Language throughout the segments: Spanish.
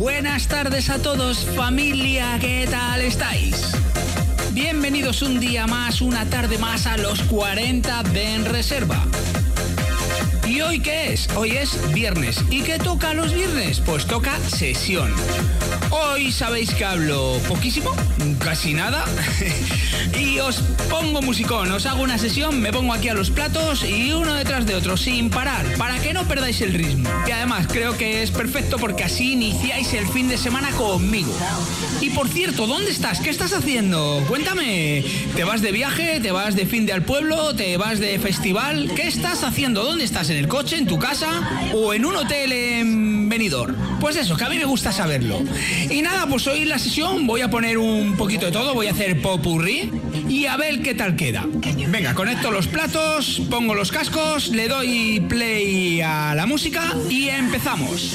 Buenas tardes a todos, familia, ¿qué tal estáis? Bienvenidos un día más, una tarde más a los 40 de En Reserva. ¿Y hoy qué es? Hoy es viernes. ¿Y qué toca los viernes? Pues toca sesión. Hoy sabéis que hablo poquísimo, casi nada. y os pongo musicón, os hago una sesión, me pongo aquí a los platos y uno detrás de otro, sin parar, para que no perdáis el ritmo. Y además creo que es perfecto porque así iniciáis el fin de semana conmigo. Y por cierto, ¿dónde estás? ¿Qué estás haciendo? Cuéntame. ¿Te vas de viaje? ¿Te vas de fin de al pueblo? ¿Te vas de festival? ¿Qué estás haciendo? ¿Dónde estás? ¿En el coche? ¿En tu casa? ¿O en un hotel en Benidorm? Pues eso, que a mí me gusta saberlo. Y nada, pues hoy la sesión voy a poner un poquito de todo, voy a hacer popurrí y a ver qué tal queda. Venga, conecto los platos, pongo los cascos, le doy play a la música y empezamos.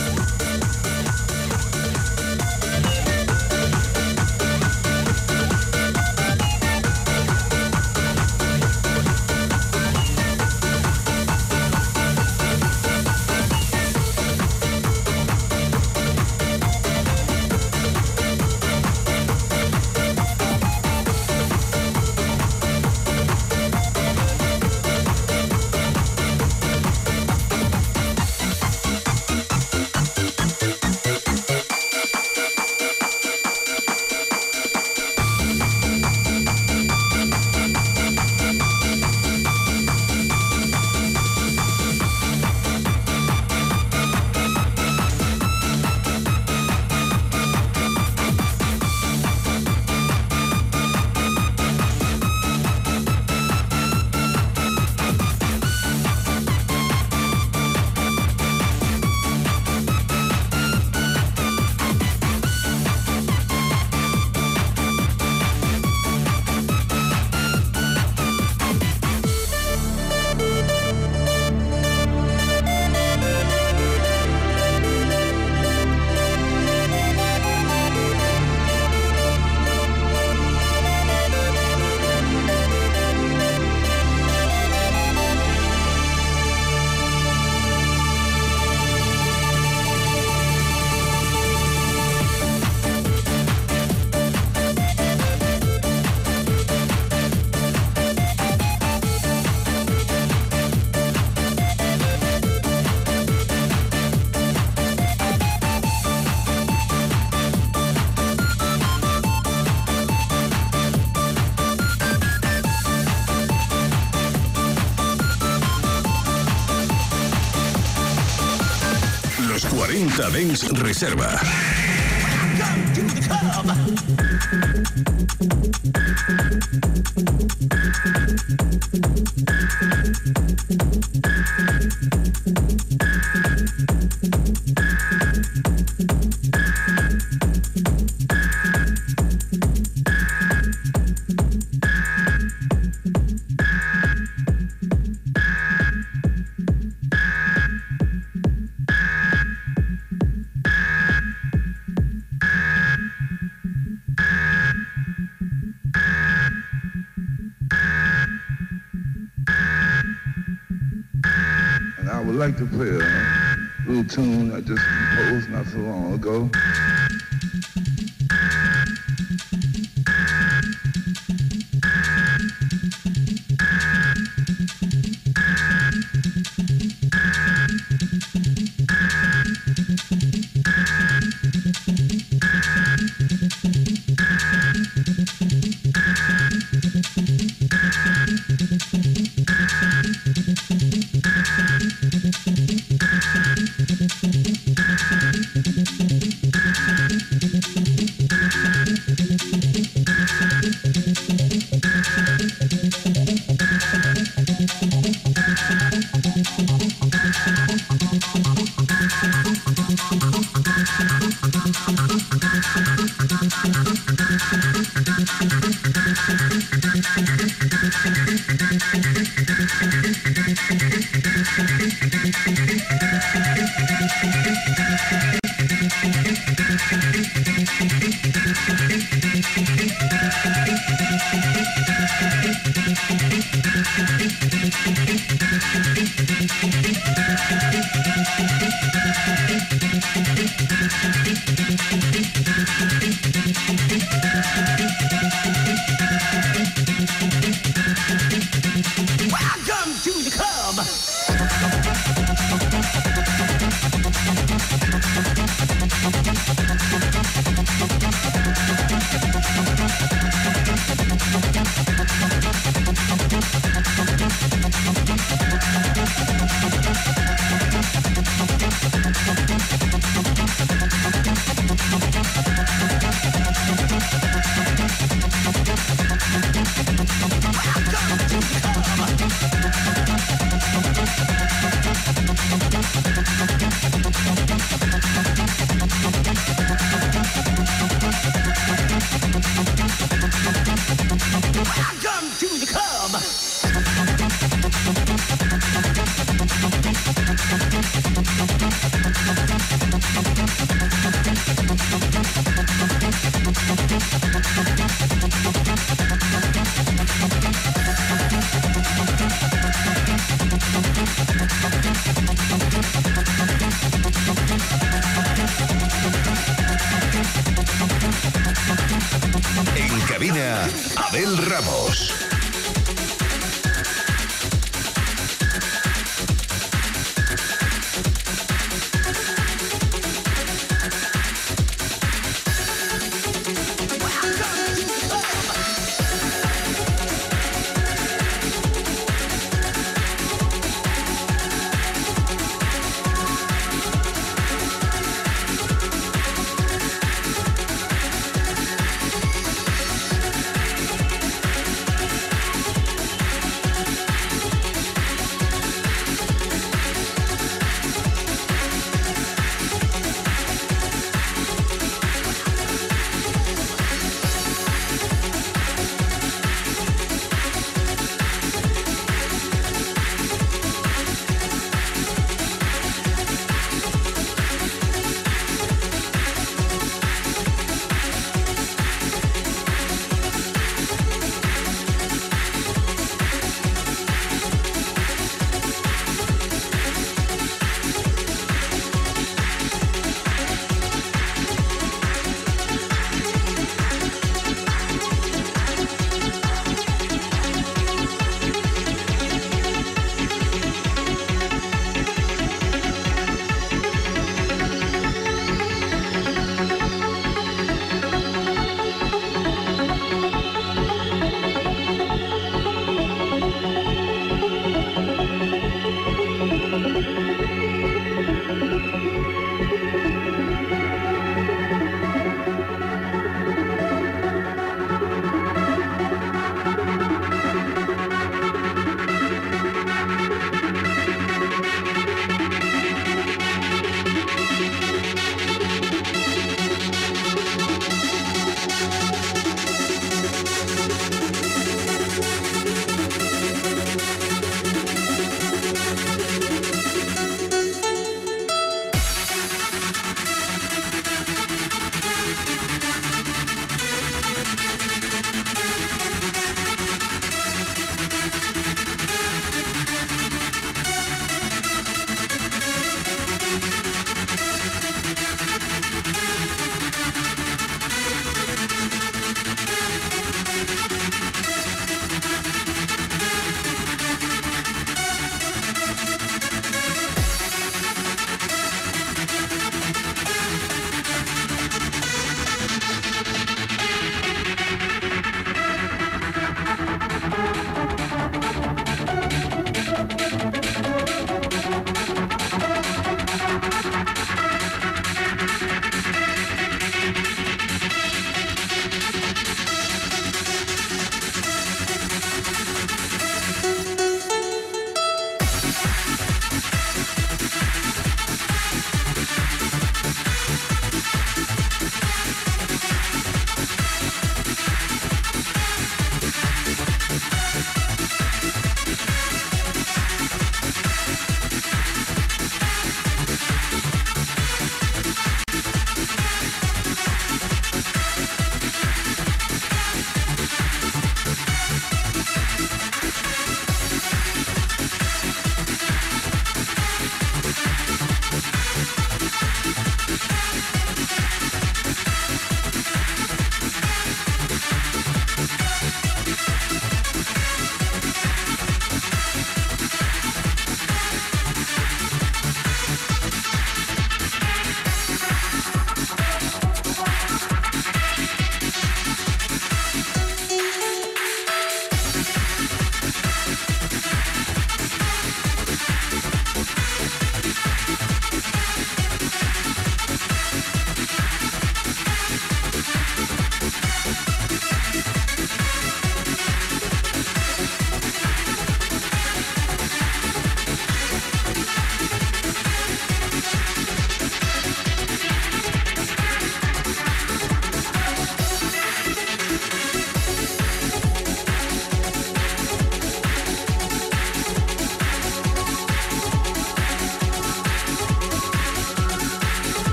Benz Reserva. Like to play a little tune I just composed not so long ago.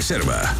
Reserva.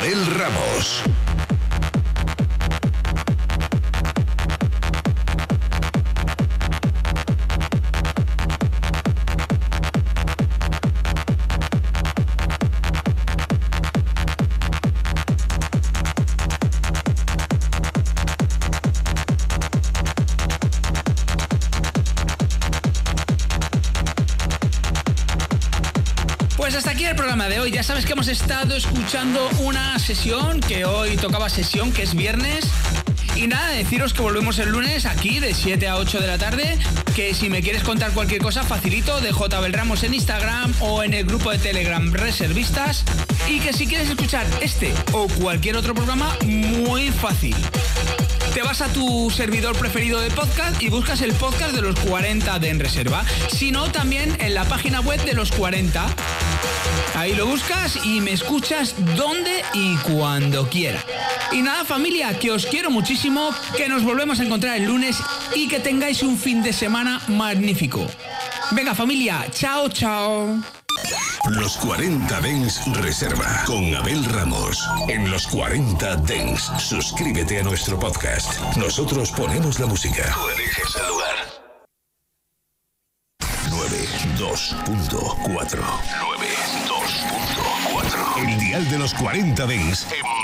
Abel Ramos. Ya sabes que hemos estado escuchando una sesión, que hoy tocaba sesión, que es viernes. Y nada, deciros que volvemos el lunes aquí de 7 a 8 de la tarde. Que si me quieres contar cualquier cosa, facilito de J. Ramos en Instagram o en el grupo de Telegram Reservistas. Y que si quieres escuchar este o cualquier otro programa, muy fácil. Te vas a tu servidor preferido de podcast y buscas el podcast de los 40 de En Reserva. Si no, también en la página web de los 40. Ahí lo buscas y me escuchas donde y cuando quiera. Y nada familia, que os quiero muchísimo, que nos volvemos a encontrar el lunes y que tengáis un fin de semana magnífico. Venga familia, chao, chao. Los 40 Dens Reserva con Abel Ramos. En los 40 Dens, suscríbete a nuestro podcast. Nosotros ponemos la música. Tú eliges el lugar. 92.4 los 40 Dens en